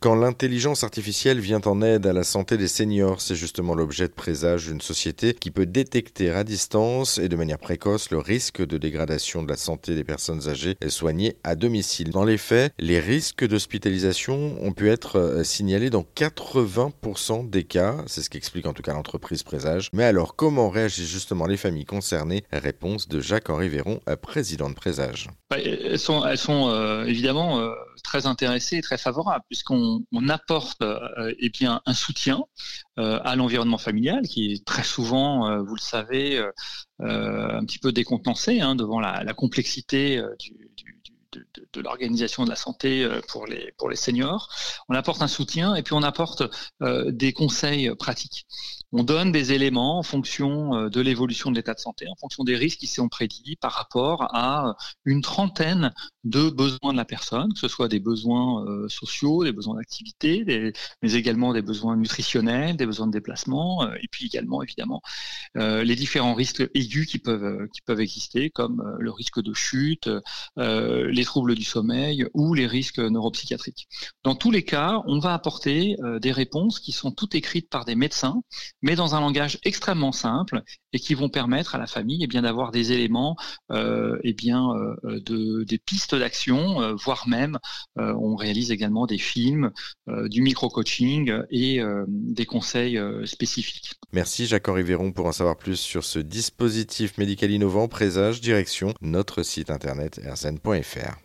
Quand l'intelligence artificielle vient en aide à la santé des seniors, c'est justement l'objet de présage d'une société qui peut détecter à distance et de manière précoce le risque de dégradation de la santé des personnes âgées soignées à domicile. Dans les faits, les risques d'hospitalisation ont pu être euh, signalés dans 80% des cas, c'est ce qu'explique en tout cas l'entreprise Présage. Mais alors comment réagissent justement les familles concernées? Réponse de Jacques-Henri Véron, euh, président de Présage. Bah, elles sont, elles sont euh, évidemment très intéressées et très favorables puisqu'on on, apporte euh, eh un soutien euh, à l'environnement familial qui est très souvent, euh, vous le savez, un petit peu décontenancé hein, devant la, complexité de, l'organisation de la santé pour les, pour les seniors. On apporte un soutien et puis on apporte des conseils pratiques. On donne des éléments en fonction de l'évolution de l'état de santé, en fonction des risques qui sont prédits par rapport à une trentaine de besoins de la personne, que ce soit des besoins euh, sociaux, des besoins d'activité, mais également des besoins nutritionnels, des besoins de déplacement, euh, et puis également évidemment euh, les différents risques aigus qui peuvent qui peuvent exister, comme le risque de chute, les troubles du sommeil ou les risques neuropsychiatriques. Dans tous les cas, on va apporter des réponses qui sont toutes écrites par des médecins, mais dans un langage extrêmement simple et qui vont permettre à la famille eh bien d'avoir des éléments, eh bien de des pistes d'action, euh, voire même euh, on réalise également des films, euh, du micro-coaching et des conseils spécifiques. Merci Jacques-Henri Véron pour en savoir plus sur ce dispositif médical innovant Présage Direction, notre site internet rzn.fr.